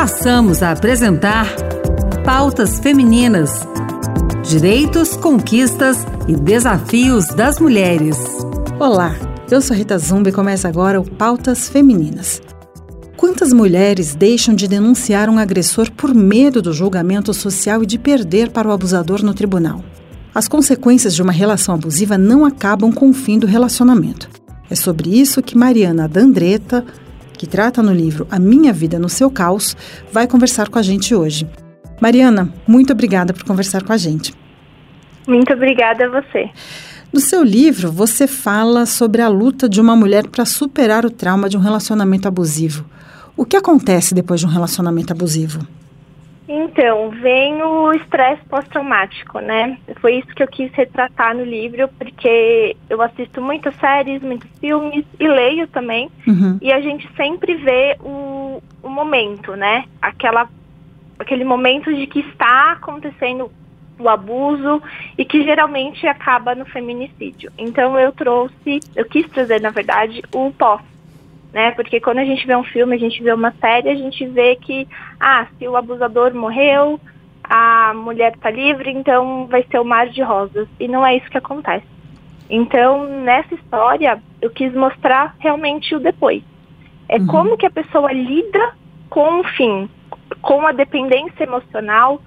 passamos a apresentar Pautas Femininas: Direitos, Conquistas e Desafios das Mulheres. Olá, eu sou Rita Zumba e começa agora o Pautas Femininas. Quantas mulheres deixam de denunciar um agressor por medo do julgamento social e de perder para o abusador no tribunal? As consequências de uma relação abusiva não acabam com o fim do relacionamento. É sobre isso que Mariana Dandreta, que trata no livro A Minha Vida no Seu Caos, vai conversar com a gente hoje. Mariana, muito obrigada por conversar com a gente. Muito obrigada a você. No seu livro, você fala sobre a luta de uma mulher para superar o trauma de um relacionamento abusivo. O que acontece depois de um relacionamento abusivo? Então, vem o estresse pós-traumático, né? Foi isso que eu quis retratar no livro, porque eu assisto muitas séries, muitos filmes e leio também. Uhum. E a gente sempre vê o, o momento, né? Aquela, aquele momento de que está acontecendo o abuso e que geralmente acaba no feminicídio. Então eu trouxe, eu quis trazer, na verdade, o pós né? Porque quando a gente vê um filme, a gente vê uma série, a gente vê que, ah, se o abusador morreu, a mulher está livre, então vai ser o mar de rosas. E não é isso que acontece. Então, nessa história, eu quis mostrar realmente o depois. É uhum. como que a pessoa lida com o fim, com a dependência emocional,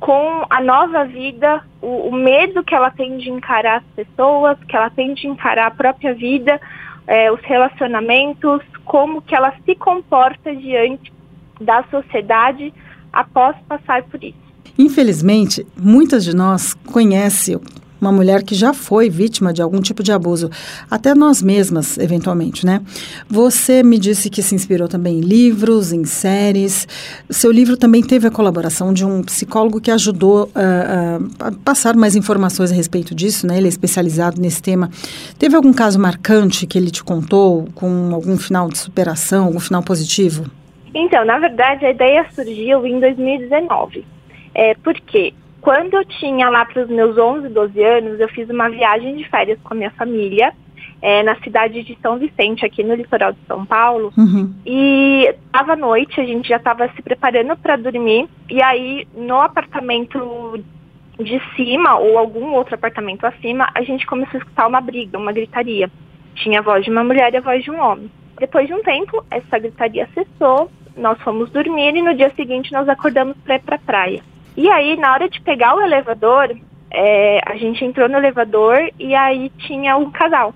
com a nova vida, o, o medo que ela tem de encarar as pessoas, que ela tem de encarar a própria vida, é, os relacionamentos, como que ela se comporta diante da sociedade após passar por isso. Infelizmente, muitas de nós conhecem uma mulher que já foi vítima de algum tipo de abuso, até nós mesmas, eventualmente, né? Você me disse que se inspirou também em livros, em séries. Seu livro também teve a colaboração de um psicólogo que ajudou uh, a passar mais informações a respeito disso, né? Ele é especializado nesse tema. Teve algum caso marcante que ele te contou, com algum final de superação, algum final positivo? Então, na verdade, a ideia surgiu em 2019. É, porque quando eu tinha lá para os meus 11, 12 anos, eu fiz uma viagem de férias com a minha família é, na cidade de São Vicente, aqui no litoral de São Paulo. Uhum. E estava noite, a gente já estava se preparando para dormir. E aí, no apartamento de cima, ou algum outro apartamento acima, a gente começou a escutar uma briga, uma gritaria. Tinha a voz de uma mulher e a voz de um homem. Depois de um tempo, essa gritaria cessou, nós fomos dormir e no dia seguinte nós acordamos para ir para a praia. E aí, na hora de pegar o elevador, é, a gente entrou no elevador e aí tinha um casal.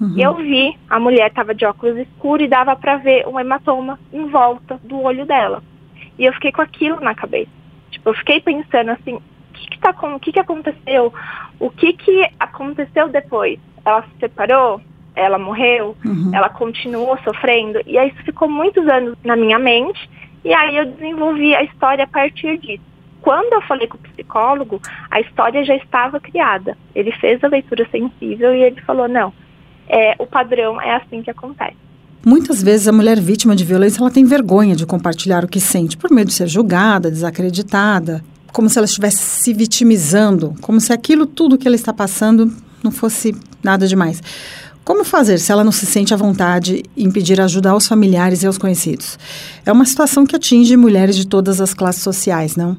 Uhum. E eu vi, a mulher estava de óculos escuros e dava para ver um hematoma em volta do olho dela. E eu fiquei com aquilo na cabeça. Tipo, eu fiquei pensando assim, o que que, tá, o que que aconteceu? O que que aconteceu depois? Ela se separou? Ela morreu? Uhum. Ela continuou sofrendo? E aí isso ficou muitos anos na minha mente. E aí eu desenvolvi a história a partir disso quando eu falei com o psicólogo, a história já estava criada. Ele fez a leitura sensível e ele falou: não, é, o padrão é assim que acontece. Muitas vezes a mulher vítima de violência ela tem vergonha de compartilhar o que sente por medo de ser julgada, desacreditada, como se ela estivesse se vitimizando, como se aquilo tudo que ela está passando não fosse nada demais. Como fazer se ela não se sente à vontade em pedir ajuda aos familiares e aos conhecidos? É uma situação que atinge mulheres de todas as classes sociais, não?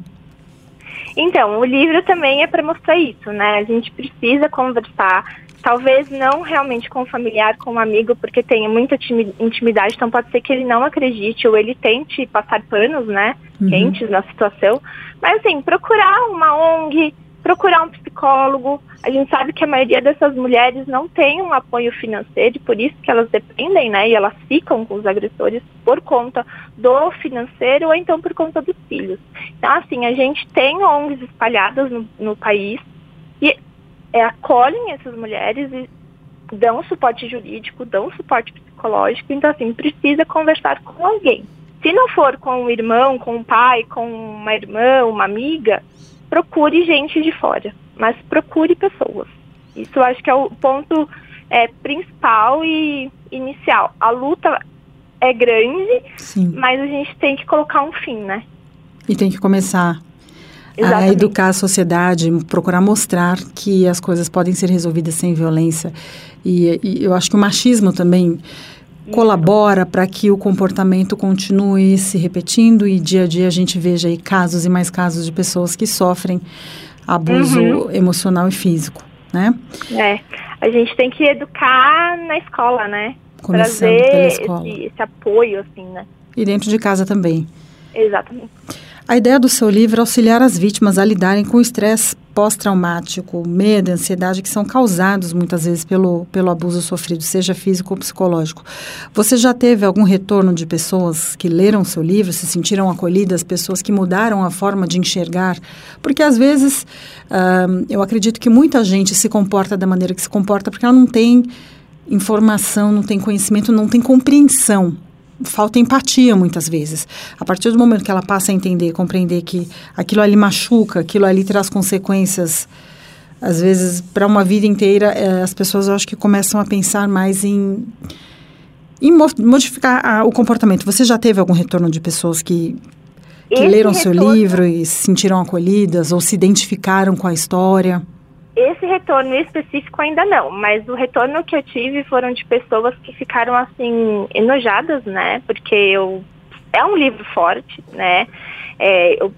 Então, o livro também é para mostrar isso, né? A gente precisa conversar, talvez não realmente com o familiar, com o amigo, porque tem muita intimidade, então pode ser que ele não acredite ou ele tente passar panos, né, uhum. quentes na situação. Mas assim, procurar uma ONG, procurar um psicólogo. A gente sabe que a maioria dessas mulheres não tem um apoio financeiro, e por isso que elas dependem, né? E elas ficam com os agressores por conta do financeiro ou então por conta dos filhos. Então, assim, a gente tem ONGs espalhadas no, no país e é, acolhem essas mulheres e dão suporte jurídico, dão suporte psicológico. Então, assim, precisa conversar com alguém. Se não for com um irmão, com um pai, com uma irmã, uma amiga, procure gente de fora, mas procure pessoas. Isso acho que é o ponto é, principal e inicial. A luta é grande, Sim. mas a gente tem que colocar um fim, né? E tem que começar Exatamente. a educar a sociedade, procurar mostrar que as coisas podem ser resolvidas sem violência. E, e eu acho que o machismo também colabora para que o comportamento continue se repetindo e dia a dia a gente veja aí casos e mais casos de pessoas que sofrem abuso uhum. emocional e físico, né? É, a gente tem que educar na escola, né? Começando Trazer escola. Esse, esse apoio, assim, né? E dentro de casa também. Exatamente. A ideia do seu livro é auxiliar as vítimas a lidarem com o estresse pós-traumático, medo, ansiedade que são causados muitas vezes pelo, pelo abuso sofrido, seja físico ou psicológico. Você já teve algum retorno de pessoas que leram seu livro, se sentiram acolhidas, pessoas que mudaram a forma de enxergar? Porque às vezes eu acredito que muita gente se comporta da maneira que se comporta porque ela não tem informação, não tem conhecimento, não tem compreensão falta empatia muitas vezes. A partir do momento que ela passa a entender, compreender que aquilo ali machuca, aquilo ali traz consequências, às vezes, para uma vida inteira, é, as pessoas eu acho que começam a pensar mais em, em modificar a, o comportamento. Você já teve algum retorno de pessoas que, que leram retorno... seu livro e se sentiram acolhidas ou se identificaram com a história? Esse retorno específico ainda não, mas o retorno que eu tive foram de pessoas que ficaram assim enojadas, né? Porque eu é um livro forte, né? É, eu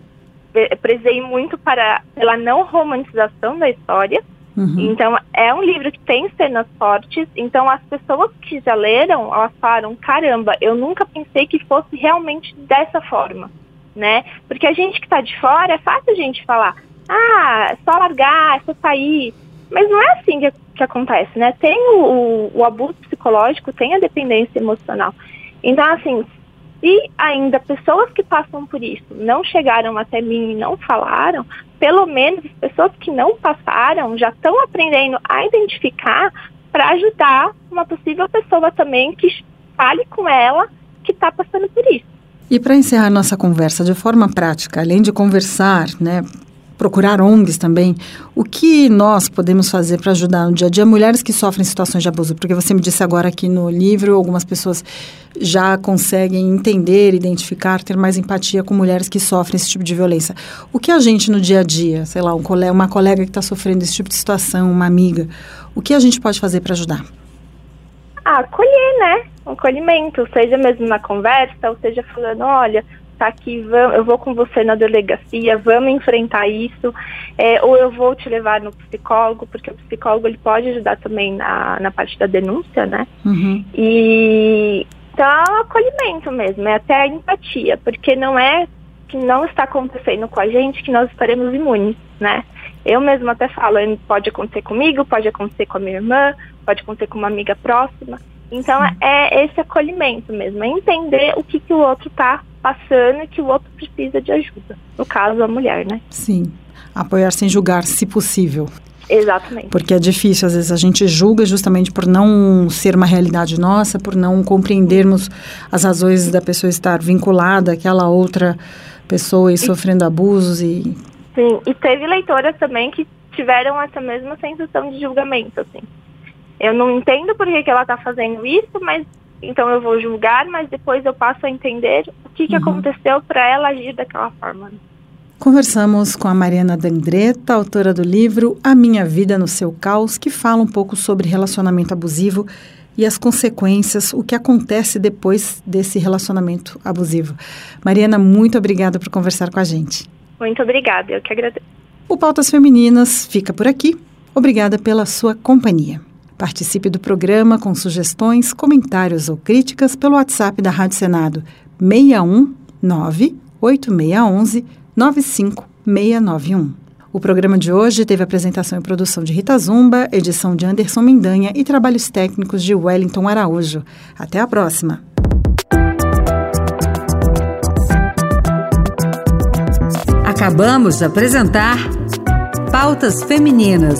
prezei muito para pela não romantização da história. Uhum. Então é um livro que tem cenas fortes. Então as pessoas que já leram, elas falaram caramba, eu nunca pensei que fosse realmente dessa forma, né? Porque a gente que está de fora é fácil a gente falar ah, só largar, é só sair. Mas não é assim que, que acontece, né? Tem o, o, o, abuso psicológico, tem a dependência emocional. Então, assim, se ainda pessoas que passam por isso não chegaram até mim e não falaram, pelo menos as pessoas que não passaram já estão aprendendo a identificar para ajudar uma possível pessoa também que fale com ela que está passando por isso. E para encerrar nossa conversa de forma prática, além de conversar, né, procurar ONGs também. O que nós podemos fazer para ajudar no dia a dia mulheres que sofrem situações de abuso? Porque você me disse agora aqui no livro, algumas pessoas já conseguem entender, identificar, ter mais empatia com mulheres que sofrem esse tipo de violência. O que a gente no dia a dia, sei lá, um colega, uma colega que está sofrendo esse tipo de situação, uma amiga, o que a gente pode fazer para ajudar? Ah, acolher, né? Um acolhimento, seja mesmo na conversa, ou seja falando, olha, tá aqui, eu vou com você na delegacia, vamos enfrentar isso, é, ou eu vou te levar no psicólogo, porque o psicólogo ele pode ajudar também na, na parte da denúncia, né? Uhum. E então é um acolhimento mesmo, é até a empatia, porque não é que não está acontecendo com a gente que nós estaremos imunes, né? Eu mesmo até falo, pode acontecer comigo, pode acontecer com a minha irmã, pode acontecer com uma amiga próxima. Então Sim. é esse acolhimento mesmo, é entender o que, que o outro está passando e que o outro precisa de ajuda. No caso, a mulher, né? Sim. Apoiar sem julgar, se possível. Exatamente. Porque é difícil, às vezes a gente julga justamente por não ser uma realidade nossa, por não compreendermos as razões da pessoa estar vinculada àquela outra pessoa e, sofrendo abusos e Sim, e teve leitoras também que tiveram essa mesma sensação de julgamento, assim. Eu não entendo por que, que ela está fazendo isso, mas então eu vou julgar, mas depois eu passo a entender o que, que uhum. aconteceu para ela agir daquela forma. Conversamos com a Mariana Dandreta, autora do livro A Minha Vida no Seu Caos, que fala um pouco sobre relacionamento abusivo e as consequências, o que acontece depois desse relacionamento abusivo. Mariana, muito obrigada por conversar com a gente. Muito obrigada, eu que agradeço. O Pautas Femininas fica por aqui. Obrigada pela sua companhia. Participe do programa com sugestões, comentários ou críticas pelo WhatsApp da Rádio Senado 619 8611 95691. O programa de hoje teve apresentação e produção de Rita Zumba, edição de Anderson Mendanha e trabalhos técnicos de Wellington Araújo. Até a próxima! Acabamos de apresentar Pautas Femininas